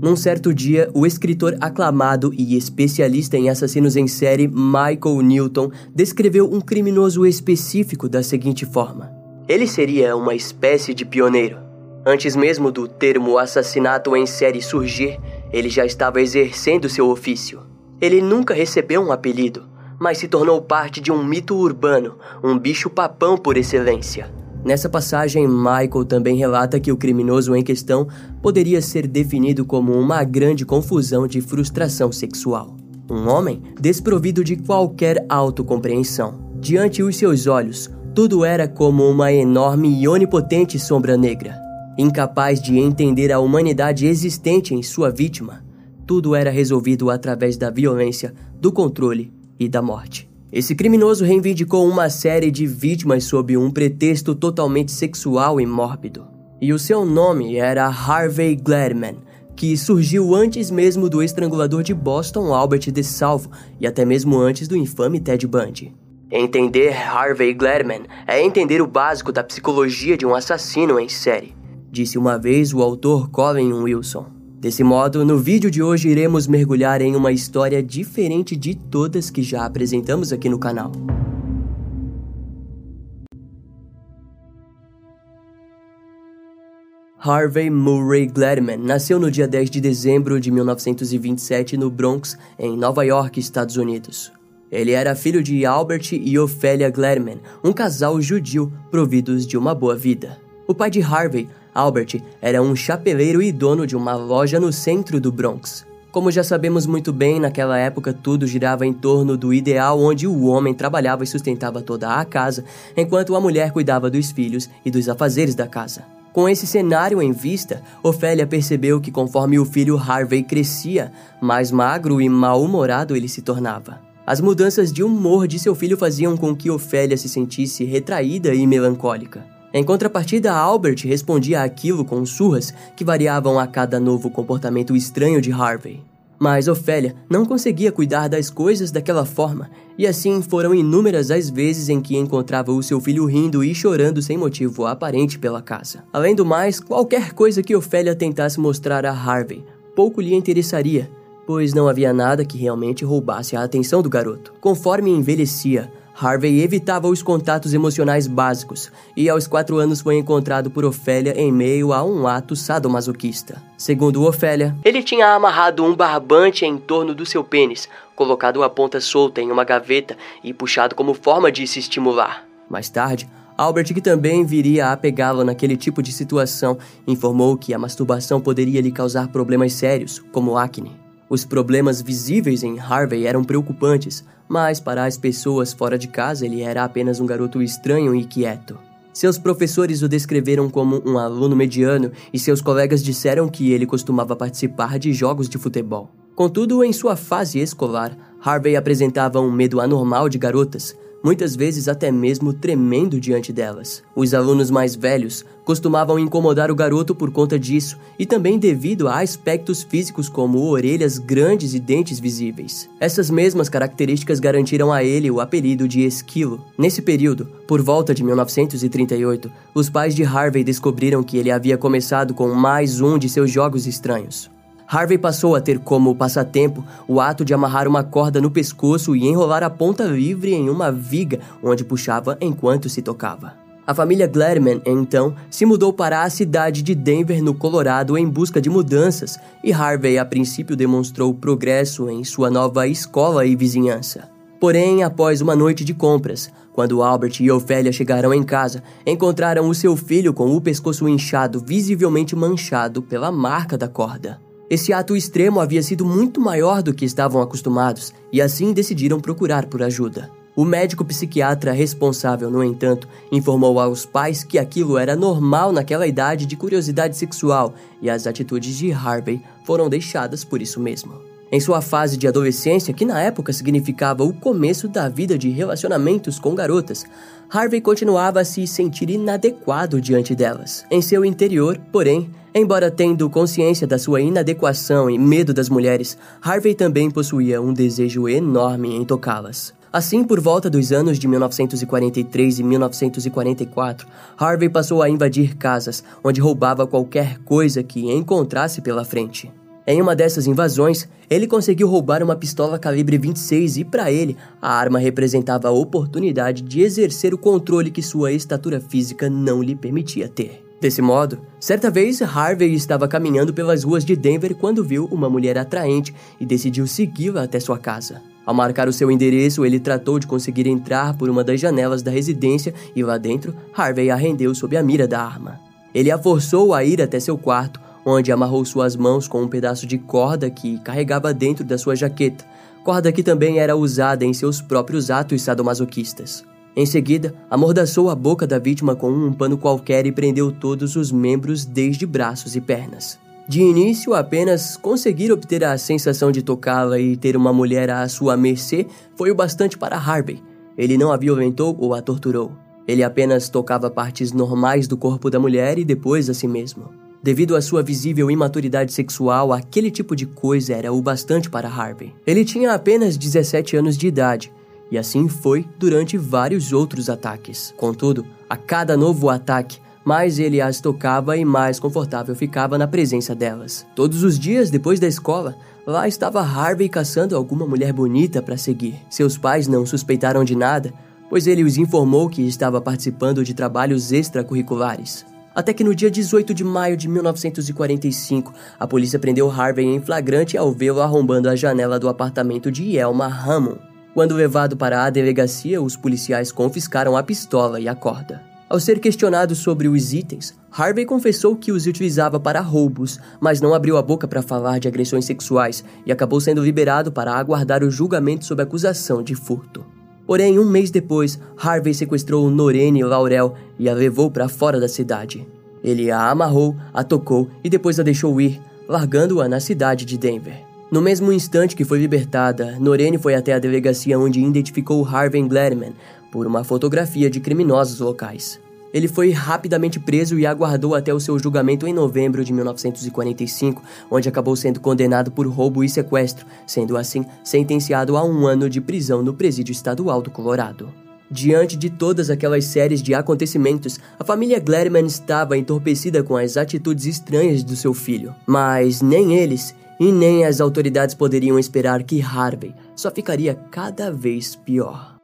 Num certo dia, o escritor aclamado e especialista em assassinos em série Michael Newton descreveu um criminoso específico da seguinte forma: Ele seria uma espécie de pioneiro. Antes mesmo do termo assassinato em série surgir, ele já estava exercendo seu ofício. Ele nunca recebeu um apelido, mas se tornou parte de um mito urbano, um bicho-papão por excelência. Nessa passagem, Michael também relata que o criminoso em questão poderia ser definido como uma grande confusão de frustração sexual. Um homem desprovido de qualquer autocompreensão. Diante os seus olhos, tudo era como uma enorme e onipotente sombra negra. Incapaz de entender a humanidade existente em sua vítima, tudo era resolvido através da violência, do controle e da morte. Esse criminoso reivindicou uma série de vítimas sob um pretexto totalmente sexual e mórbido. E o seu nome era Harvey Gladman, que surgiu antes mesmo do estrangulador de Boston Albert DeSalvo e até mesmo antes do infame Ted Bundy. Entender Harvey Gladman é entender o básico da psicologia de um assassino em série, disse uma vez o autor Colin Wilson. Desse modo, no vídeo de hoje iremos mergulhar em uma história diferente de todas que já apresentamos aqui no canal. Harvey Murray Gladman nasceu no dia 10 de dezembro de 1927 no Bronx, em Nova York, Estados Unidos. Ele era filho de Albert e Ophelia Gladman, um casal judio providos de uma boa vida. O pai de Harvey, Albert era um chapeleiro e dono de uma loja no centro do Bronx. Como já sabemos muito bem, naquela época tudo girava em torno do ideal onde o homem trabalhava e sustentava toda a casa, enquanto a mulher cuidava dos filhos e dos afazeres da casa. Com esse cenário em vista, Ofélia percebeu que conforme o filho Harvey crescia, mais magro e mal-humorado ele se tornava. As mudanças de humor de seu filho faziam com que Ofélia se sentisse retraída e melancólica. Em contrapartida, Albert respondia àquilo com surras que variavam a cada novo comportamento estranho de Harvey. Mas Ofélia não conseguia cuidar das coisas daquela forma, e assim foram inúmeras as vezes em que encontrava o seu filho rindo e chorando sem motivo aparente pela casa. Além do mais, qualquer coisa que Ofélia tentasse mostrar a Harvey pouco lhe interessaria, pois não havia nada que realmente roubasse a atenção do garoto. Conforme envelhecia, Harvey evitava os contatos emocionais básicos e aos quatro anos foi encontrado por Ofélia em meio a um ato sadomasoquista. Segundo Ofélia, ele tinha amarrado um barbante em torno do seu pênis, colocado a ponta solta em uma gaveta e puxado como forma de se estimular. Mais tarde, Albert, que também viria a pegá-lo naquele tipo de situação, informou que a masturbação poderia lhe causar problemas sérios, como acne. Os problemas visíveis em Harvey eram preocupantes, mas para as pessoas fora de casa ele era apenas um garoto estranho e quieto. Seus professores o descreveram como um aluno mediano e seus colegas disseram que ele costumava participar de jogos de futebol. Contudo, em sua fase escolar, Harvey apresentava um medo anormal de garotas, muitas vezes até mesmo tremendo diante delas. Os alunos mais velhos costumavam incomodar o garoto por conta disso e também devido a aspectos físicos como orelhas grandes e dentes visíveis. Essas mesmas características garantiram a ele o apelido de Esquilo. Nesse período, por volta de 1938, os pais de Harvey descobriram que ele havia começado com mais um de seus jogos estranhos. Harvey passou a ter como passatempo o ato de amarrar uma corda no pescoço e enrolar a ponta livre em uma viga onde puxava enquanto se tocava. A família Gladman, então, se mudou para a cidade de Denver, no Colorado, em busca de mudanças, e Harvey a princípio demonstrou progresso em sua nova escola e vizinhança. Porém, após uma noite de compras, quando Albert e Ophelia chegaram em casa, encontraram o seu filho com o pescoço inchado, visivelmente manchado pela marca da corda. Esse ato extremo havia sido muito maior do que estavam acostumados e assim decidiram procurar por ajuda. O médico psiquiatra responsável, no entanto, informou aos pais que aquilo era normal naquela idade de curiosidade sexual e as atitudes de Harvey foram deixadas por isso mesmo. Em sua fase de adolescência, que na época significava o começo da vida de relacionamentos com garotas, Harvey continuava a se sentir inadequado diante delas. Em seu interior, porém, embora tendo consciência da sua inadequação e medo das mulheres, Harvey também possuía um desejo enorme em tocá-las. Assim, por volta dos anos de 1943 e 1944, Harvey passou a invadir casas, onde roubava qualquer coisa que encontrasse pela frente. Em uma dessas invasões, ele conseguiu roubar uma pistola calibre 26 e, para ele, a arma representava a oportunidade de exercer o controle que sua estatura física não lhe permitia ter. Desse modo, certa vez Harvey estava caminhando pelas ruas de Denver quando viu uma mulher atraente e decidiu segui-la até sua casa. Ao marcar o seu endereço, ele tratou de conseguir entrar por uma das janelas da residência e lá dentro, Harvey a rendeu sob a mira da arma. Ele a forçou a ir até seu quarto, onde amarrou suas mãos com um pedaço de corda que carregava dentro da sua jaqueta, corda que também era usada em seus próprios atos sadomasoquistas. Em seguida, amordaçou a boca da vítima com um pano qualquer e prendeu todos os membros, desde braços e pernas. De início, apenas conseguir obter a sensação de tocá-la e ter uma mulher à sua mercê foi o bastante para Harvey. Ele não a violentou ou a torturou. Ele apenas tocava partes normais do corpo da mulher e depois a si mesmo. Devido à sua visível imaturidade sexual, aquele tipo de coisa era o bastante para Harvey. Ele tinha apenas 17 anos de idade, e assim foi durante vários outros ataques. Contudo, a cada novo ataque, mais ele as tocava e mais confortável ficava na presença delas. Todos os dias depois da escola, lá estava Harvey caçando alguma mulher bonita para seguir. Seus pais não suspeitaram de nada, pois ele os informou que estava participando de trabalhos extracurriculares. Até que no dia 18 de maio de 1945, a polícia prendeu Harvey em flagrante ao vê-lo arrombando a janela do apartamento de Elma Hammond. Quando levado para a delegacia, os policiais confiscaram a pistola e a corda. Ao ser questionado sobre os itens, Harvey confessou que os utilizava para roubos, mas não abriu a boca para falar de agressões sexuais e acabou sendo liberado para aguardar o julgamento sob acusação de furto. Porém, um mês depois, Harvey sequestrou Norene Laurel e a levou para fora da cidade. Ele a amarrou, a tocou e depois a deixou ir, largando-a na cidade de Denver. No mesmo instante que foi libertada, Norene foi até a delegacia onde identificou Harvey Gladman por uma fotografia de criminosos locais. Ele foi rapidamente preso e aguardou até o seu julgamento em novembro de 1945, onde acabou sendo condenado por roubo e sequestro, sendo assim sentenciado a um ano de prisão no presídio estadual do Colorado. Diante de todas aquelas séries de acontecimentos, a família Gladman estava entorpecida com as atitudes estranhas do seu filho. Mas nem eles e nem as autoridades poderiam esperar que Harvey só ficaria cada vez pior.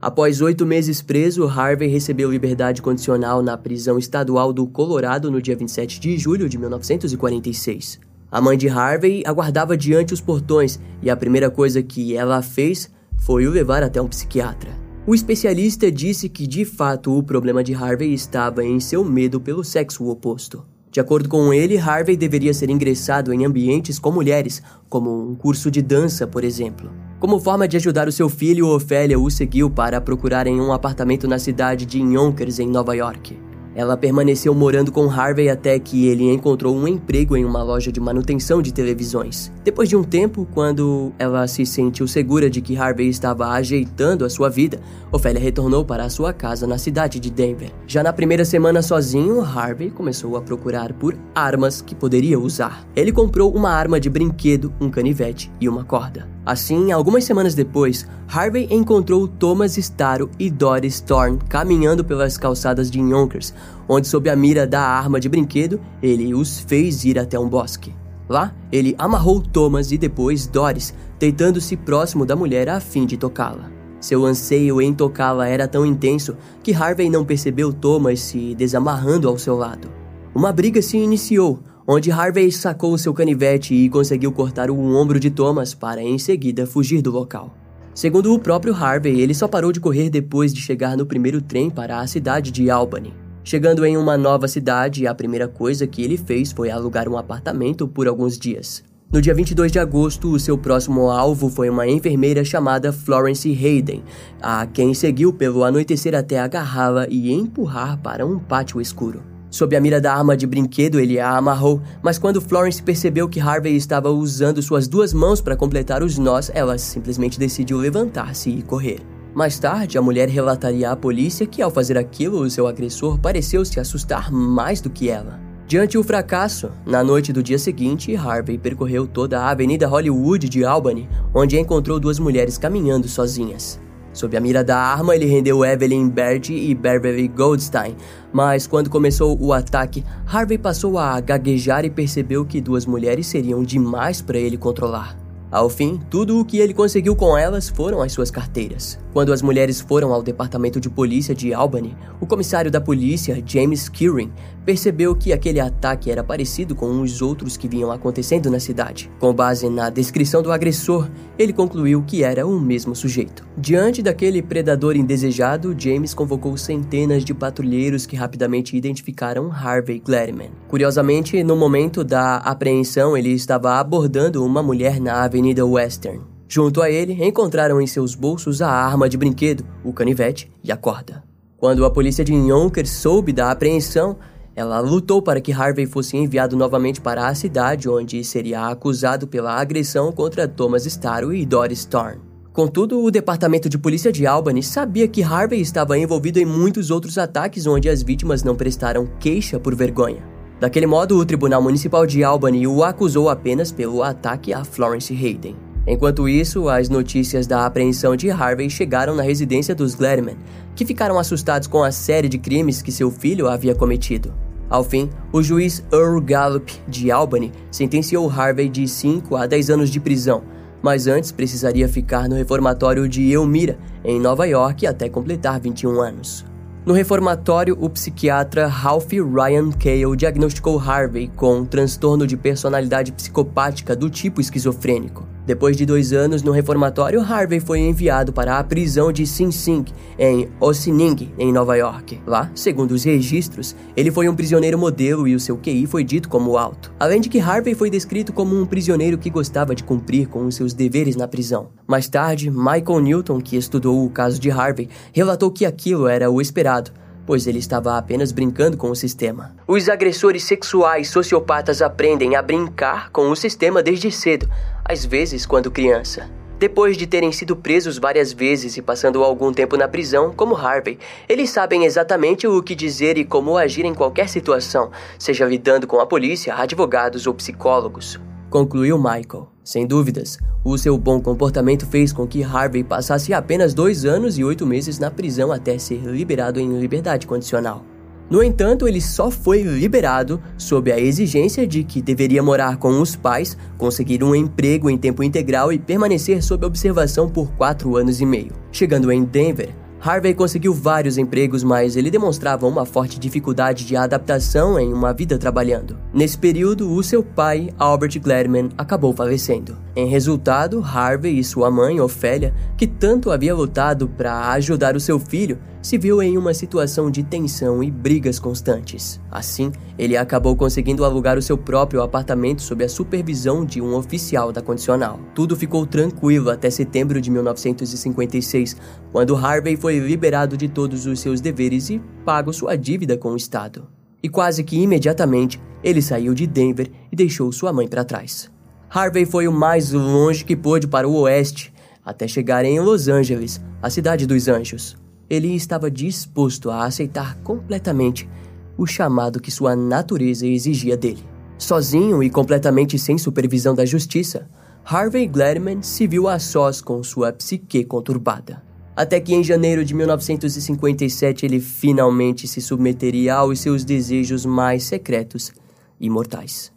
Após oito meses preso, Harvey recebeu liberdade condicional na prisão estadual do Colorado no dia 27 de julho de 1946. A mãe de Harvey aguardava diante os portões e a primeira coisa que ela fez foi o levar até um psiquiatra. O especialista disse que de fato o problema de Harvey estava em seu medo pelo sexo oposto. De acordo com ele, Harvey deveria ser ingressado em ambientes com mulheres, como um curso de dança, por exemplo. Como forma de ajudar o seu filho, Ofélia o seguiu para procurar em um apartamento na cidade de Yonkers, em Nova York. Ela permaneceu morando com Harvey até que ele encontrou um emprego em uma loja de manutenção de televisões. Depois de um tempo, quando ela se sentiu segura de que Harvey estava ajeitando a sua vida, Ofélia retornou para a sua casa na cidade de Denver. Já na primeira semana sozinho, Harvey começou a procurar por armas que poderia usar. Ele comprou uma arma de brinquedo, um canivete e uma corda. Assim, algumas semanas depois, Harvey encontrou Thomas Staro e Doris Thorne caminhando pelas calçadas de Yonkers, onde, sob a mira da arma de brinquedo, ele os fez ir até um bosque. Lá, ele amarrou Thomas e depois Doris, deitando-se próximo da mulher a fim de tocá-la. Seu anseio em tocá-la era tão intenso que Harvey não percebeu Thomas se desamarrando ao seu lado. Uma briga se iniciou, onde Harvey sacou seu canivete e conseguiu cortar o ombro de Thomas para em seguida fugir do local. Segundo o próprio Harvey, ele só parou de correr depois de chegar no primeiro trem para a cidade de Albany. Chegando em uma nova cidade, a primeira coisa que ele fez foi alugar um apartamento por alguns dias. No dia 22 de agosto, o seu próximo alvo foi uma enfermeira chamada Florence Hayden, a quem seguiu pelo anoitecer até agarrá-la e empurrar para um pátio escuro. Sob a mira da arma de brinquedo, ele a amarrou, mas quando Florence percebeu que Harvey estava usando suas duas mãos para completar os nós, ela simplesmente decidiu levantar-se e correr. Mais tarde, a mulher relataria à polícia que, ao fazer aquilo, o seu agressor pareceu se assustar mais do que ela. Diante o fracasso, na noite do dia seguinte, Harvey percorreu toda a Avenida Hollywood de Albany, onde encontrou duas mulheres caminhando sozinhas. Sob a mira da arma, ele rendeu Evelyn Berge e Beverly Goldstein, mas quando começou o ataque, Harvey passou a gaguejar e percebeu que duas mulheres seriam demais para ele controlar. Ao fim, tudo o que ele conseguiu com elas foram as suas carteiras. Quando as mulheres foram ao departamento de polícia de Albany, o comissário da polícia, James Kieran, percebeu que aquele ataque era parecido com os outros que vinham acontecendo na cidade. Com base na descrição do agressor, ele concluiu que era o mesmo sujeito. Diante daquele predador indesejado, James convocou centenas de patrulheiros que rapidamente identificaram Harvey Gladman. Curiosamente, no momento da apreensão, ele estava abordando uma mulher na Avenida Western. Junto a ele, encontraram em seus bolsos a arma de brinquedo, o canivete e a corda. Quando a polícia de Yonkers soube da apreensão, ela lutou para que Harvey fosse enviado novamente para a cidade, onde seria acusado pela agressão contra Thomas Starr e Doris Thorne. Contudo, o departamento de polícia de Albany sabia que Harvey estava envolvido em muitos outros ataques onde as vítimas não prestaram queixa por vergonha. Daquele modo, o Tribunal Municipal de Albany o acusou apenas pelo ataque a Florence Hayden. Enquanto isso, as notícias da apreensão de Harvey chegaram na residência dos Gladman, que ficaram assustados com a série de crimes que seu filho havia cometido. Ao fim, o juiz Earl Gallup de Albany sentenciou Harvey de 5 a 10 anos de prisão, mas antes precisaria ficar no reformatório de Elmira, em Nova York, até completar 21 anos. No reformatório, o psiquiatra Ralph Ryan Cale diagnosticou Harvey com um transtorno de personalidade psicopática do tipo esquizofrênico. Depois de dois anos no reformatório, Harvey foi enviado para a prisão de Sing Sing, em Ossining, em Nova York. Lá, segundo os registros, ele foi um prisioneiro modelo e o seu QI foi dito como alto. Além de que Harvey foi descrito como um prisioneiro que gostava de cumprir com os seus deveres na prisão. Mais tarde, Michael Newton, que estudou o caso de Harvey, relatou que aquilo era o esperado pois ele estava apenas brincando com o sistema. Os agressores sexuais sociopatas aprendem a brincar com o sistema desde cedo, às vezes quando criança. Depois de terem sido presos várias vezes e passando algum tempo na prisão, como Harvey, eles sabem exatamente o que dizer e como agir em qualquer situação, seja lidando com a polícia, advogados ou psicólogos. Concluiu Michael. Sem dúvidas, o seu bom comportamento fez com que Harvey passasse apenas dois anos e oito meses na prisão até ser liberado em liberdade condicional. No entanto, ele só foi liberado sob a exigência de que deveria morar com os pais, conseguir um emprego em tempo integral e permanecer sob observação por quatro anos e meio. Chegando em Denver, Harvey conseguiu vários empregos, mas ele demonstrava uma forte dificuldade de adaptação em uma vida trabalhando. Nesse período, o seu pai, Albert Gladman, acabou falecendo. Em resultado, Harvey e sua mãe, Ofélia, que tanto havia lutado para ajudar o seu filho, se viu em uma situação de tensão e brigas constantes. Assim, ele acabou conseguindo alugar o seu próprio apartamento sob a supervisão de um oficial da condicional. Tudo ficou tranquilo até setembro de 1956, quando Harvey foi liberado de todos os seus deveres e pago sua dívida com o Estado. E quase que imediatamente, ele saiu de Denver e deixou sua mãe para trás. Harvey foi o mais longe que pôde para o oeste, até chegar em Los Angeles, a cidade dos anjos ele estava disposto a aceitar completamente o chamado que sua natureza exigia dele. Sozinho e completamente sem supervisão da justiça, Harvey Gladman se viu a sós com sua psique conturbada. Até que em janeiro de 1957 ele finalmente se submeteria aos seus desejos mais secretos e mortais.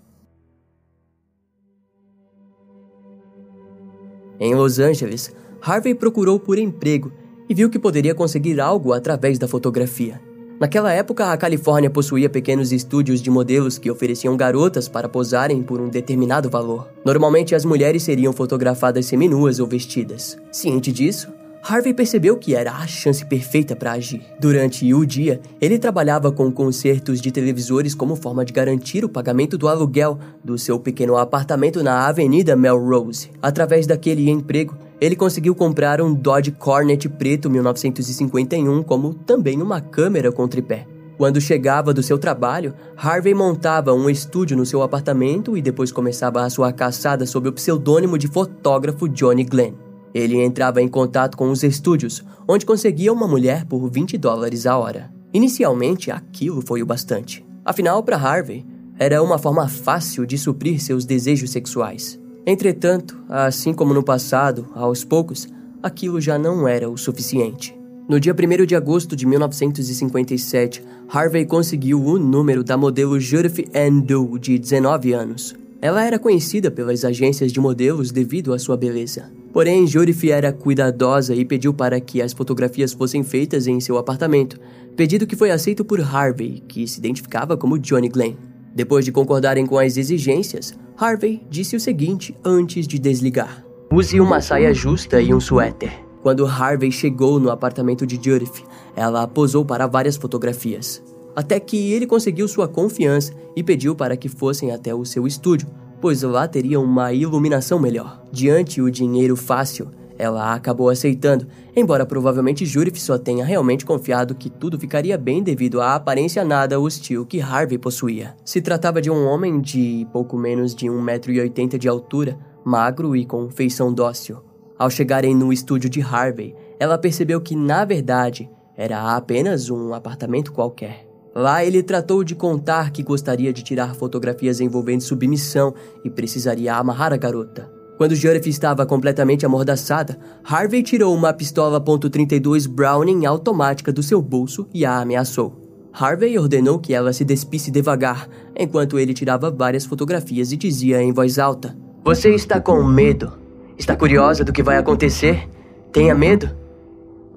Em Los Angeles, Harvey procurou por emprego e viu que poderia conseguir algo através da fotografia. Naquela época, a Califórnia possuía pequenos estúdios de modelos que ofereciam garotas para posarem por um determinado valor. Normalmente, as mulheres seriam fotografadas seminuas ou vestidas. Ciente disso, Harvey percebeu que era a chance perfeita para agir. Durante o dia, ele trabalhava com concertos de televisores como forma de garantir o pagamento do aluguel do seu pequeno apartamento na Avenida Melrose. Através daquele emprego, ele conseguiu comprar um Dodge Cornet preto 1951, como também uma câmera com tripé. Quando chegava do seu trabalho, Harvey montava um estúdio no seu apartamento e depois começava a sua caçada sob o pseudônimo de fotógrafo Johnny Glenn. Ele entrava em contato com os estúdios, onde conseguia uma mulher por 20 dólares a hora. Inicialmente, aquilo foi o bastante. Afinal, para Harvey, era uma forma fácil de suprir seus desejos sexuais. Entretanto, assim como no passado, aos poucos, aquilo já não era o suficiente. No dia 1 de agosto de 1957, Harvey conseguiu o número da modelo Judith Ann de 19 anos. Ela era conhecida pelas agências de modelos devido à sua beleza. Porém, Judith era cuidadosa e pediu para que as fotografias fossem feitas em seu apartamento, pedido que foi aceito por Harvey, que se identificava como Johnny Glenn. Depois de concordarem com as exigências, Harvey disse o seguinte antes de desligar: Use uma saia justa e um suéter. Quando Harvey chegou no apartamento de Judith, ela posou para várias fotografias. Até que ele conseguiu sua confiança e pediu para que fossem até o seu estúdio, pois lá teria uma iluminação melhor. Diante o dinheiro fácil, ela acabou aceitando, embora provavelmente Judith só tenha realmente confiado que tudo ficaria bem devido à aparência nada hostil que Harvey possuía. Se tratava de um homem de pouco menos de 1,80m de altura, magro e com feição dócil. Ao chegarem no estúdio de Harvey, ela percebeu que, na verdade, era apenas um apartamento qualquer. Lá ele tratou de contar que gostaria de tirar fotografias envolvendo submissão e precisaria amarrar a garota. Quando Judith estava completamente amordaçada, Harvey tirou uma pistola .32 Browning automática do seu bolso e a ameaçou. Harvey ordenou que ela se despisse devagar, enquanto ele tirava várias fotografias e dizia em voz alta: Você está com medo. Está curiosa do que vai acontecer? Tenha medo?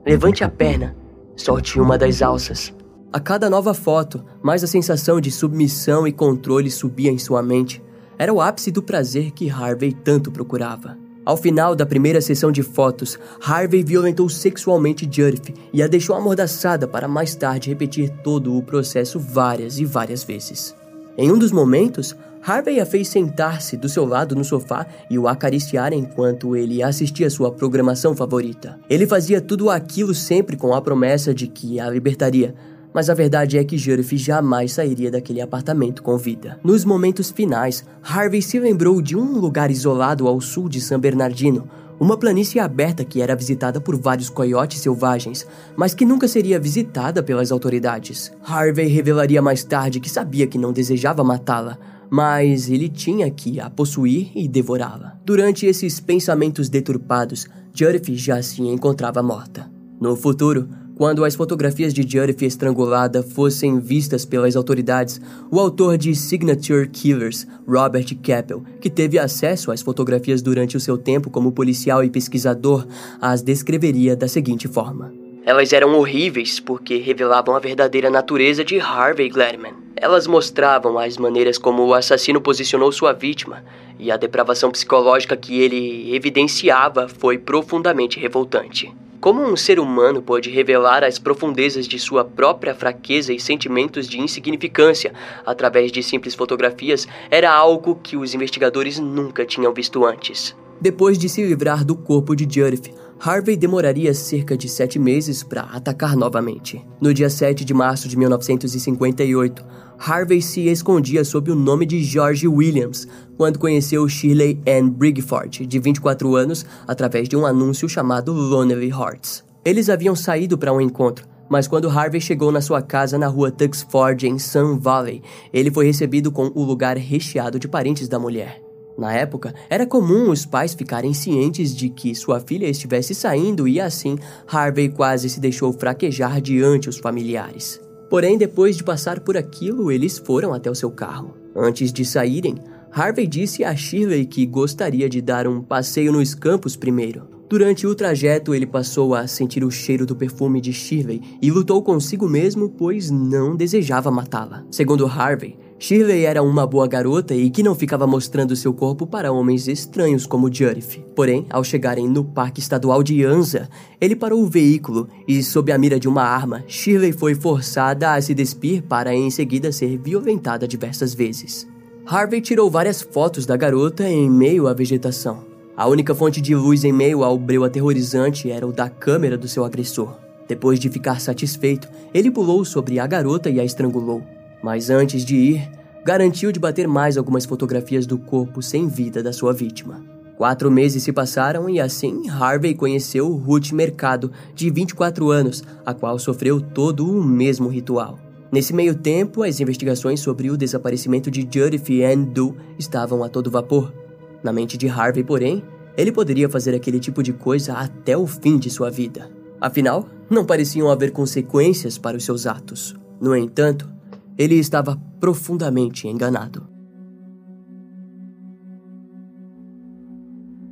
Levante a perna, solte uma das alças. A cada nova foto, mais a sensação de submissão e controle subia em sua mente. Era o ápice do prazer que Harvey tanto procurava. Ao final da primeira sessão de fotos, Harvey violentou sexualmente Judith e a deixou amordaçada para mais tarde repetir todo o processo várias e várias vezes. Em um dos momentos, Harvey a fez sentar-se do seu lado no sofá e o acariciar enquanto ele assistia sua programação favorita. Ele fazia tudo aquilo sempre com a promessa de que a libertaria, mas a verdade é que Judith jamais sairia daquele apartamento com vida. Nos momentos finais, Harvey se lembrou de um lugar isolado ao sul de San Bernardino, uma planície aberta que era visitada por vários coiotes selvagens, mas que nunca seria visitada pelas autoridades. Harvey revelaria mais tarde que sabia que não desejava matá-la, mas ele tinha que a possuir e devorá-la. Durante esses pensamentos deturpados, Judith já se encontrava morta. No futuro, quando as fotografias de Judith estrangulada fossem vistas pelas autoridades, o autor de Signature Killers, Robert Keppel, que teve acesso às fotografias durante o seu tempo como policial e pesquisador, as descreveria da seguinte forma: Elas eram horríveis porque revelavam a verdadeira natureza de Harvey Gladman. Elas mostravam as maneiras como o assassino posicionou sua vítima, e a depravação psicológica que ele evidenciava foi profundamente revoltante. Como um ser humano pode revelar as profundezas de sua própria fraqueza e sentimentos de insignificância através de simples fotografias era algo que os investigadores nunca tinham visto antes. Depois de se livrar do corpo de Judith, Harvey demoraria cerca de sete meses para atacar novamente. No dia 7 de março de 1958, Harvey se escondia sob o nome de George Williams quando conheceu Shirley Ann Brigford, de 24 anos, através de um anúncio chamado Lonely Hearts. Eles haviam saído para um encontro, mas quando Harvey chegou na sua casa na rua Tuxford, em Sun Valley, ele foi recebido com o lugar recheado de parentes da mulher. Na época, era comum os pais ficarem cientes de que sua filha estivesse saindo e assim Harvey quase se deixou fraquejar diante os familiares. Porém, depois de passar por aquilo, eles foram até o seu carro. Antes de saírem, Harvey disse a Shirley que gostaria de dar um passeio nos campos primeiro. Durante o trajeto, ele passou a sentir o cheiro do perfume de Shirley e lutou consigo mesmo, pois não desejava matá-la. Segundo Harvey, Shirley era uma boa garota e que não ficava mostrando seu corpo para homens estranhos como Judith. Porém, ao chegarem no Parque Estadual de Anza, ele parou o veículo e, sob a mira de uma arma, Shirley foi forçada a se despir para em seguida ser violentada diversas vezes. Harvey tirou várias fotos da garota em meio à vegetação. A única fonte de luz em meio ao breu aterrorizante era o da câmera do seu agressor. Depois de ficar satisfeito, ele pulou sobre a garota e a estrangulou. Mas antes de ir, garantiu de bater mais algumas fotografias do corpo sem vida da sua vítima. Quatro meses se passaram e assim Harvey conheceu Ruth Mercado, de 24 anos, a qual sofreu todo o mesmo ritual. Nesse meio tempo, as investigações sobre o desaparecimento de Judith Ann Doe estavam a todo vapor. Na mente de Harvey, porém, ele poderia fazer aquele tipo de coisa até o fim de sua vida. Afinal, Não pareciam haver consequências para os seus atos. No entanto, ele estava profundamente enganado.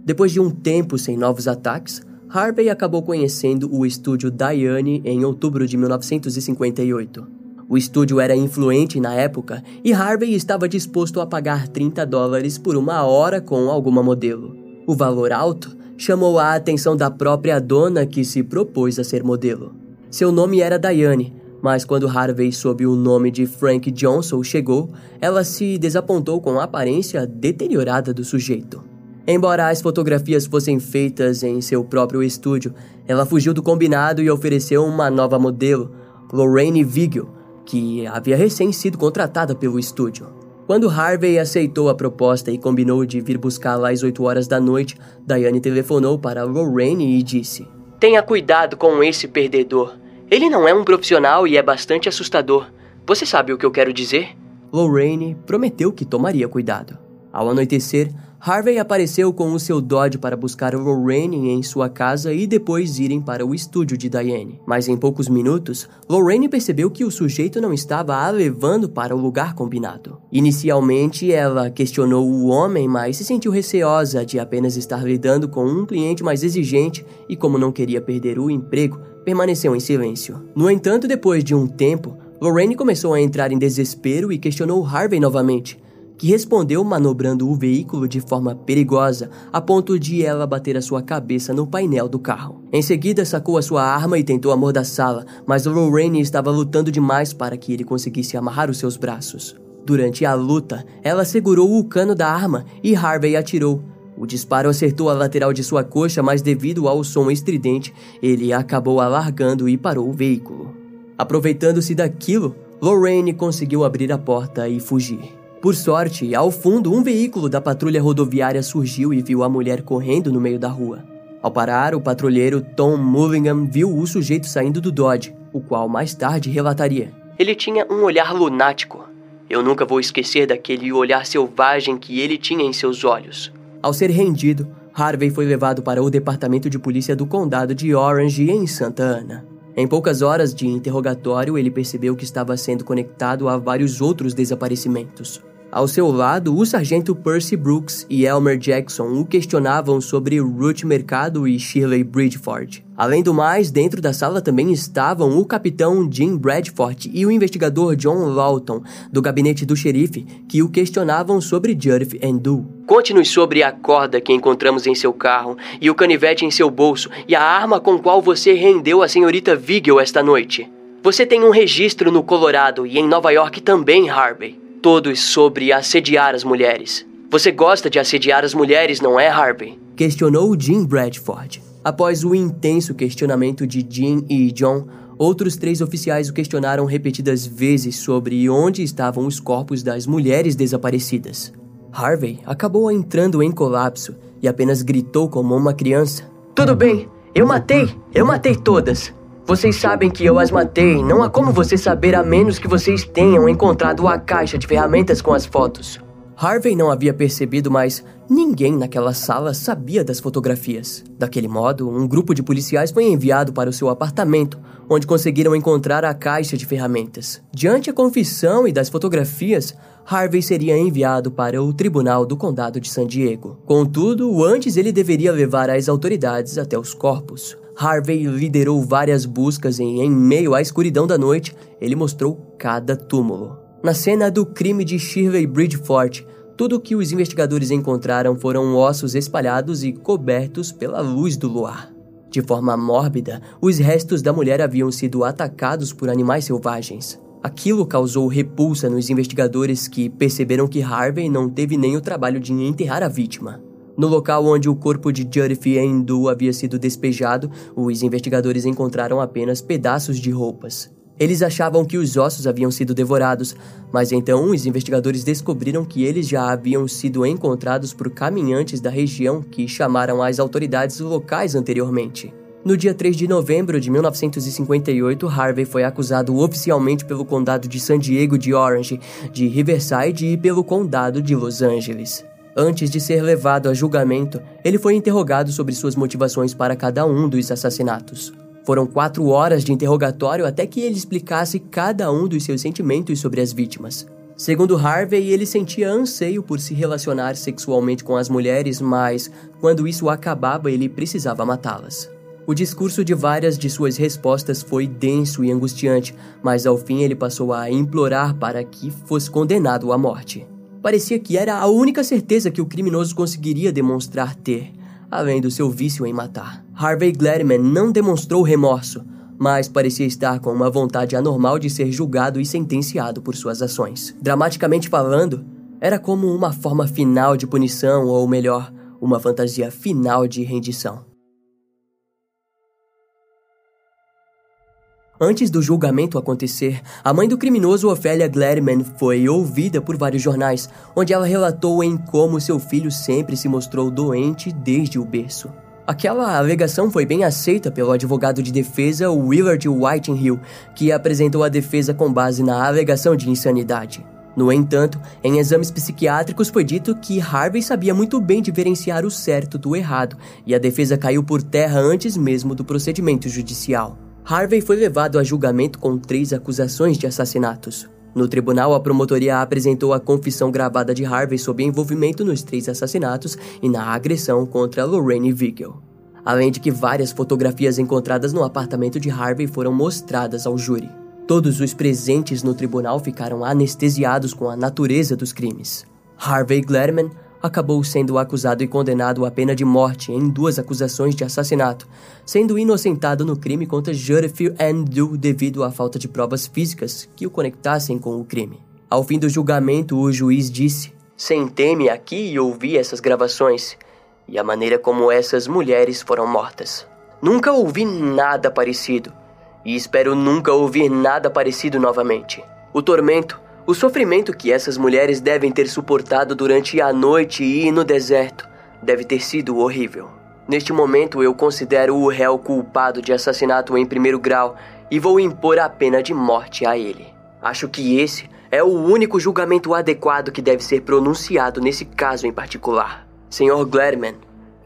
Depois de um tempo sem novos ataques, Harvey acabou conhecendo o estúdio Diane em outubro de 1958. O estúdio era influente na época e Harvey estava disposto a pagar 30 dólares por uma hora com alguma modelo. O valor alto chamou a atenção da própria dona que se propôs a ser modelo. Seu nome era Diane, mas quando Harvey soube o nome de Frank Johnson chegou, ela se desapontou com a aparência deteriorada do sujeito. Embora as fotografias fossem feitas em seu próprio estúdio, ela fugiu do combinado e ofereceu uma nova modelo, Lorraine Vigil, que havia recém sido contratada pelo estúdio. Quando Harvey aceitou a proposta e combinou de vir buscá-la às 8 horas da noite, Diane telefonou para Lorraine e disse: Tenha cuidado com esse perdedor. Ele não é um profissional e é bastante assustador. Você sabe o que eu quero dizer? Lorraine prometeu que tomaria cuidado. Ao anoitecer, Harvey apareceu com o seu Dodge para buscar Lorraine em sua casa e depois irem para o estúdio de Diane. Mas em poucos minutos, Lorraine percebeu que o sujeito não estava a levando para o lugar combinado. Inicialmente, ela questionou o homem, mas se sentiu receosa de apenas estar lidando com um cliente mais exigente e, como não queria perder o emprego, permaneceu em silêncio. No entanto, depois de um tempo, Lorraine começou a entrar em desespero e questionou Harvey novamente que respondeu manobrando o veículo de forma perigosa, a ponto de ela bater a sua cabeça no painel do carro. Em seguida, sacou a sua arma e tentou amordaçá-la, mas Lorraine estava lutando demais para que ele conseguisse amarrar os seus braços. Durante a luta, ela segurou o cano da arma e Harvey atirou. O disparo acertou a lateral de sua coxa, mas devido ao som estridente, ele acabou alargando e parou o veículo. Aproveitando-se daquilo, Lorraine conseguiu abrir a porta e fugir. Por sorte, ao fundo, um veículo da patrulha rodoviária surgiu e viu a mulher correndo no meio da rua. Ao parar, o patrulheiro Tom Mullingham viu o sujeito saindo do Dodge, o qual mais tarde relataria. Ele tinha um olhar lunático. Eu nunca vou esquecer daquele olhar selvagem que ele tinha em seus olhos. Ao ser rendido, Harvey foi levado para o departamento de polícia do condado de Orange, em Santa Ana. Em poucas horas de interrogatório, ele percebeu que estava sendo conectado a vários outros desaparecimentos. Ao seu lado, o sargento Percy Brooks e Elmer Jackson o questionavam sobre Ruth Mercado e Shirley Bridgeford. Além do mais, dentro da sala também estavam o capitão Jim Bradford e o investigador John Lawton, do gabinete do xerife, que o questionavam sobre Judith Endu. Conte-nos sobre a corda que encontramos em seu carro, e o canivete em seu bolso, e a arma com qual você rendeu a senhorita Vigil esta noite. Você tem um registro no Colorado e em Nova York também, Harvey todos sobre assediar as mulheres. Você gosta de assediar as mulheres, não é, Harvey? Questionou Jim Bradford. Após o intenso questionamento de Jim e John, outros três oficiais o questionaram repetidas vezes sobre onde estavam os corpos das mulheres desaparecidas. Harvey acabou entrando em colapso e apenas gritou como uma criança: Tudo bem, eu matei, eu matei todas. Vocês sabem que eu as matei. Não há como você saber a menos que vocês tenham encontrado a caixa de ferramentas com as fotos. Harvey não havia percebido, mas ninguém naquela sala sabia das fotografias. Daquele modo, um grupo de policiais foi enviado para o seu apartamento, onde conseguiram encontrar a caixa de ferramentas. Diante a confissão e das fotografias, Harvey seria enviado para o tribunal do condado de San Diego. Contudo, antes ele deveria levar as autoridades até os corpos. Harvey liderou várias buscas e, em meio à escuridão da noite, ele mostrou cada túmulo. Na cena do crime de Shirley Bridgeford, tudo o que os investigadores encontraram foram ossos espalhados e cobertos pela luz do luar. De forma mórbida, os restos da mulher haviam sido atacados por animais selvagens. Aquilo causou repulsa nos investigadores que perceberam que Harvey não teve nem o trabalho de enterrar a vítima. No local onde o corpo de Judith Endu havia sido despejado, os investigadores encontraram apenas pedaços de roupas. Eles achavam que os ossos haviam sido devorados, mas então os investigadores descobriram que eles já haviam sido encontrados por caminhantes da região que chamaram as autoridades locais anteriormente. No dia 3 de novembro de 1958, Harvey foi acusado oficialmente pelo condado de San Diego de Orange, de Riverside e pelo condado de Los Angeles. Antes de ser levado a julgamento, ele foi interrogado sobre suas motivações para cada um dos assassinatos. Foram quatro horas de interrogatório até que ele explicasse cada um dos seus sentimentos sobre as vítimas. Segundo Harvey, ele sentia anseio por se relacionar sexualmente com as mulheres, mas quando isso acabava, ele precisava matá-las. O discurso de várias de suas respostas foi denso e angustiante, mas ao fim ele passou a implorar para que fosse condenado à morte. Parecia que era a única certeza que o criminoso conseguiria demonstrar ter, além do seu vício em matar. Harvey Gladman não demonstrou remorso, mas parecia estar com uma vontade anormal de ser julgado e sentenciado por suas ações. Dramaticamente falando, era como uma forma final de punição, ou melhor, uma fantasia final de rendição. Antes do julgamento acontecer, a mãe do criminoso Ophelia Gladman foi ouvida por vários jornais, onde ela relatou em como seu filho sempre se mostrou doente desde o berço. Aquela alegação foi bem aceita pelo advogado de defesa Willard Whitinghill, que apresentou a defesa com base na alegação de insanidade. No entanto, em exames psiquiátricos foi dito que Harvey sabia muito bem diferenciar o certo do errado, e a defesa caiu por terra antes mesmo do procedimento judicial. Harvey foi levado a julgamento com três acusações de assassinatos. No tribunal, a promotoria apresentou a confissão gravada de Harvey sobre envolvimento nos três assassinatos e na agressão contra Lorraine Vigel. Além de que várias fotografias encontradas no apartamento de Harvey foram mostradas ao júri. Todos os presentes no tribunal ficaram anestesiados com a natureza dos crimes. Harvey Gladman acabou sendo acusado e condenado à pena de morte em duas acusações de assassinato, sendo inocentado no crime contra Judith Andrew devido à falta de provas físicas que o conectassem com o crime. Ao fim do julgamento, o juiz disse: Sentei-me aqui e ouvi essas gravações e a maneira como essas mulheres foram mortas. Nunca ouvi nada parecido e espero nunca ouvir nada parecido novamente. O tormento o sofrimento que essas mulheres devem ter suportado durante a noite e no deserto deve ter sido horrível. Neste momento, eu considero o réu culpado de assassinato em primeiro grau e vou impor a pena de morte a ele. Acho que esse é o único julgamento adequado que deve ser pronunciado nesse caso em particular. Senhor Gladman,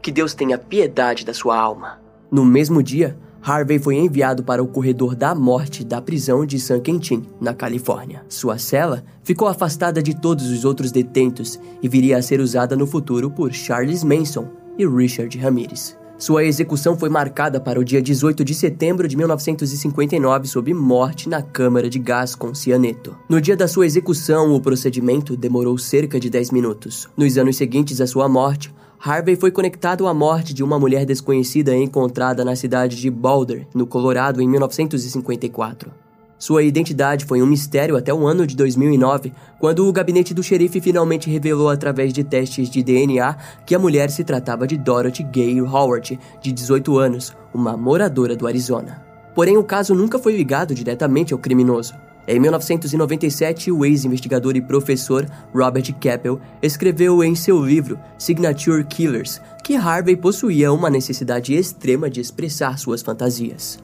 que Deus tenha piedade da sua alma. No mesmo dia, Harvey foi enviado para o corredor da morte da prisão de San Quentin, na Califórnia. Sua cela ficou afastada de todos os outros detentos e viria a ser usada no futuro por Charles Manson e Richard Ramirez. Sua execução foi marcada para o dia 18 de setembro de 1959 sob morte na câmara de gás com cianeto. No dia da sua execução, o procedimento demorou cerca de 10 minutos. Nos anos seguintes à sua morte, Harvey foi conectado à morte de uma mulher desconhecida encontrada na cidade de Boulder, no Colorado, em 1954. Sua identidade foi um mistério até o ano de 2009, quando o gabinete do xerife finalmente revelou através de testes de DNA que a mulher se tratava de Dorothy Gay Howard, de 18 anos, uma moradora do Arizona. Porém, o caso nunca foi ligado diretamente ao criminoso. Em 1997, o ex-investigador e professor Robert Keppel escreveu em seu livro Signature Killers que Harvey possuía uma necessidade extrema de expressar suas fantasias.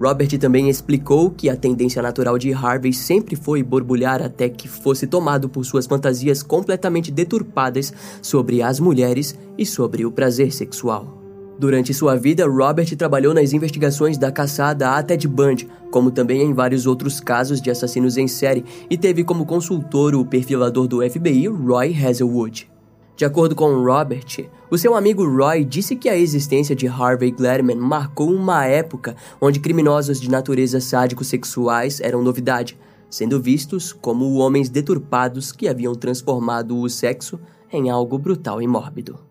Robert também explicou que a tendência natural de Harvey sempre foi borbulhar até que fosse tomado por suas fantasias completamente deturpadas sobre as mulheres e sobre o prazer sexual. Durante sua vida, Robert trabalhou nas investigações da caçada a Ted Bundy, como também em vários outros casos de assassinos em série, e teve como consultor o perfilador do FBI, Roy Hazelwood. De acordo com Robert, o seu amigo Roy disse que a existência de Harvey Gladman marcou uma época onde criminosos de natureza sádico-sexuais eram novidade, sendo vistos como homens deturpados que haviam transformado o sexo em algo brutal e mórbido.